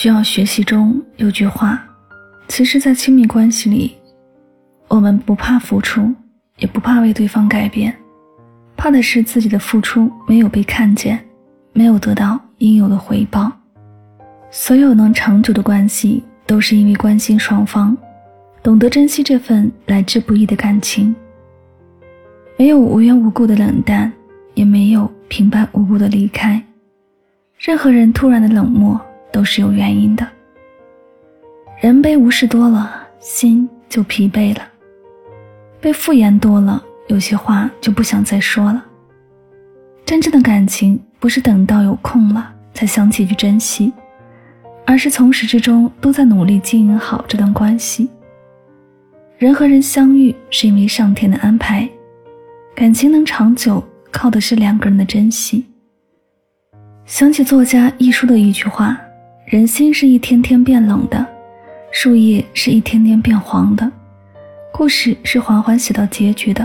需要学习中有句话，其实，在亲密关系里，我们不怕付出，也不怕为对方改变，怕的是自己的付出没有被看见，没有得到应有的回报。所有能长久的关系，都是因为关心双方，懂得珍惜这份来之不易的感情。没有无缘无故的冷淡，也没有平白无故的离开。任何人突然的冷漠。都是有原因的。人被无视多了，心就疲惫了；被敷衍多了，有些话就不想再说了。真正的感情不是等到有空了才想起去珍惜，而是从始至终都在努力经营好这段关系。人和人相遇是因为上天的安排，感情能长久靠的是两个人的珍惜。想起作家一书的一句话。人心是一天天变冷的，树叶是一天天变黄的，故事是缓缓写到结局的，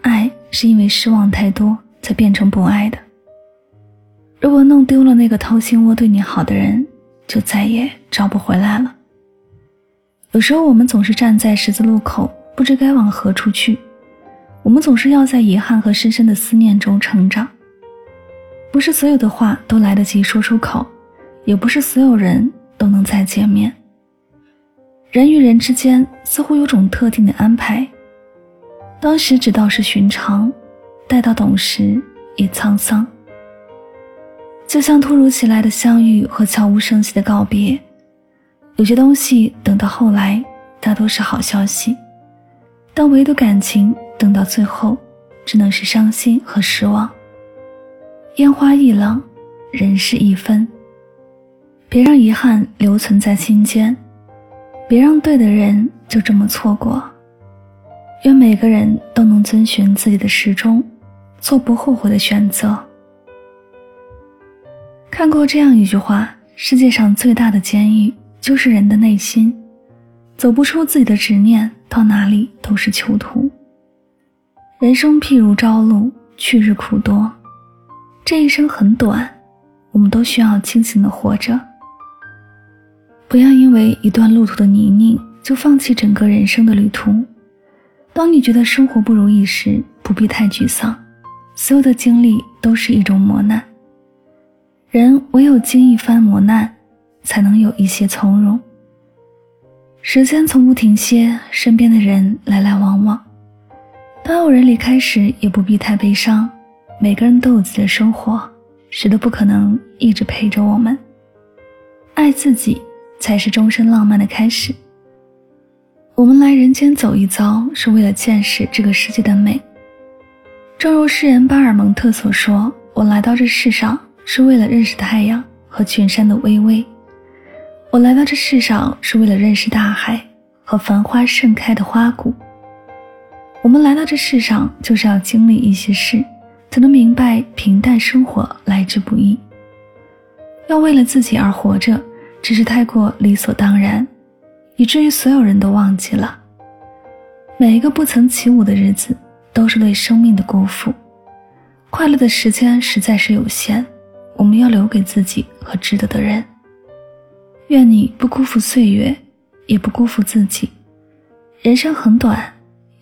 爱是因为失望太多才变成不爱的。如果弄丢了那个掏心窝对你好的人，就再也找不回来了。有时候我们总是站在十字路口，不知该往何处去，我们总是要在遗憾和深深的思念中成长。不是所有的话都来得及说出口。也不是所有人都能再见面。人与人之间似乎有种特定的安排，当时只道是寻常，待到懂时已沧桑。就像突如其来的相遇和悄无声息的告别，有些东西等到后来大多是好消息，但唯独感情等到最后，只能是伤心和失望。烟花易冷，人事易分。别让遗憾留存在心间，别让对的人就这么错过。愿每个人都能遵循自己的时钟，做不后悔的选择。看过这样一句话：世界上最大的监狱就是人的内心，走不出自己的执念，到哪里都是囚徒。人生譬如朝露，去日苦多，这一生很短，我们都需要清醒的活着。不要因为一段路途的泥泞就放弃整个人生的旅途。当你觉得生活不如意时，不必太沮丧，所有的经历都是一种磨难。人唯有经一番磨难，才能有一些从容。时间从不停歇，身边的人来来往往。当有人离开时，也不必太悲伤。每个人都有自己的生活，谁都不可能一直陪着我们。爱自己。才是终身浪漫的开始。我们来人间走一遭，是为了见识这个世界的美。正如诗人巴尔蒙特所说：“我来到这世上，是为了认识太阳和群山的巍巍；我来到这世上，是为了认识大海和繁花盛开的花谷。我们来到这世上，就是要经历一些事，才能明白平淡生活来之不易。要为了自己而活着。”只是太过理所当然，以至于所有人都忘记了，每一个不曾起舞的日子，都是对生命的辜负。快乐的时间实在是有限，我们要留给自己和值得的人。愿你不辜负岁月，也不辜负自己。人生很短，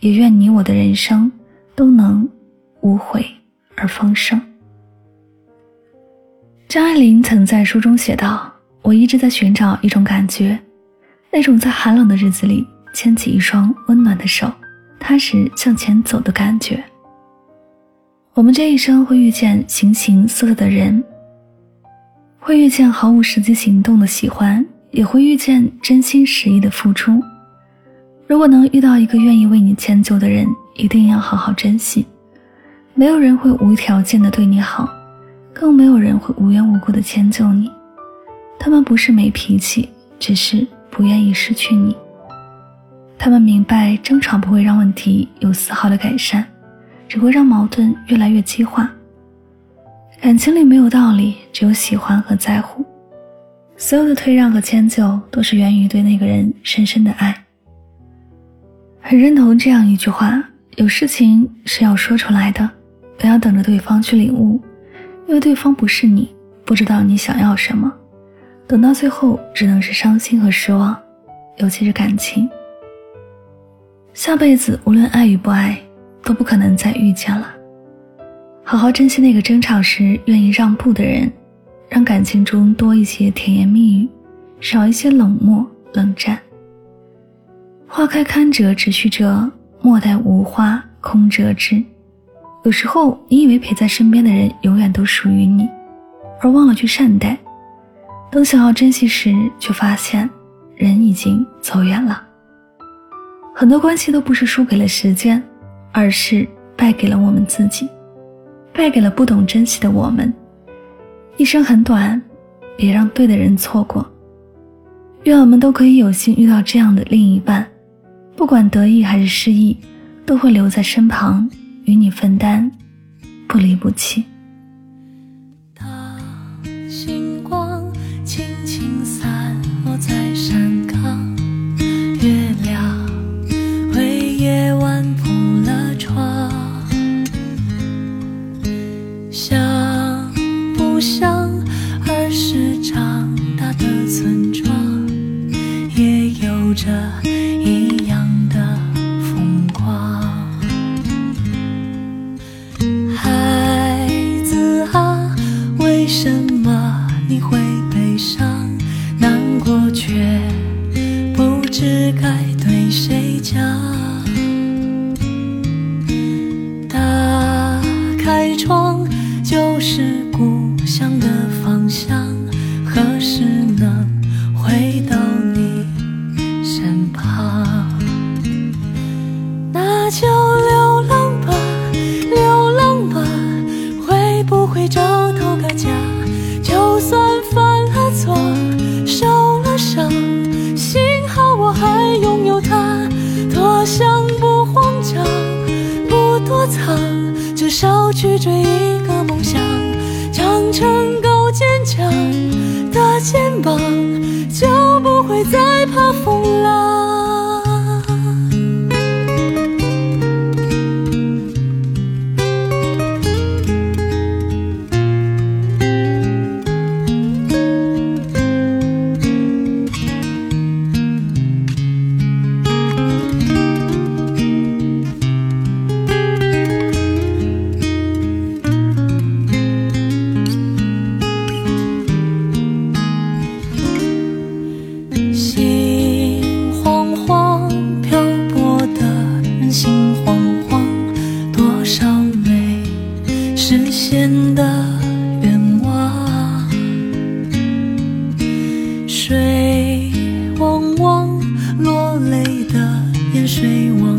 也愿你我的人生都能无悔而丰盛。张爱玲曾在书中写道。我一直在寻找一种感觉，那种在寒冷的日子里牵起一双温暖的手，踏实向前走的感觉。我们这一生会遇见形形色色的人，会遇见毫无实际行动的喜欢，也会遇见真心实意的付出。如果能遇到一个愿意为你迁就的人，一定要好好珍惜。没有人会无条件的对你好，更没有人会无缘无故的迁就你。他们不是没脾气，只是不愿意失去你。他们明白争吵不会让问题有丝毫的改善，只会让矛盾越来越激化。感情里没有道理，只有喜欢和在乎。所有的退让和迁就，都是源于对那个人深深的爱。很认同这样一句话：有事情是要说出来的，不要等着对方去领悟，因为对方不是你，不知道你想要什么，等到最后只能是伤心和失望。尤其是感情，下辈子无论爱与不爱，都不可能再遇见了。好好珍惜那个争吵时愿意让步的人，让感情中多一些甜言蜜语，少一些冷漠冷战。花开堪折直须折，莫待无花空折枝。有时候，你以为陪在身边的人永远都属于你，而忘了去善待。等想要珍惜时，却发现人已经走远了。很多关系都不是输给了时间，而是败给了我们自己，败给了不懂珍惜的我们。一生很短，别让对的人错过。愿我们都可以有幸遇到这样的另一半。不管得意还是失意，都会留在身旁，与你分担，不离不弃。想不慌张，不躲藏，至少去追一个梦想。长成够坚强的肩膀，就不会再怕风浪。追我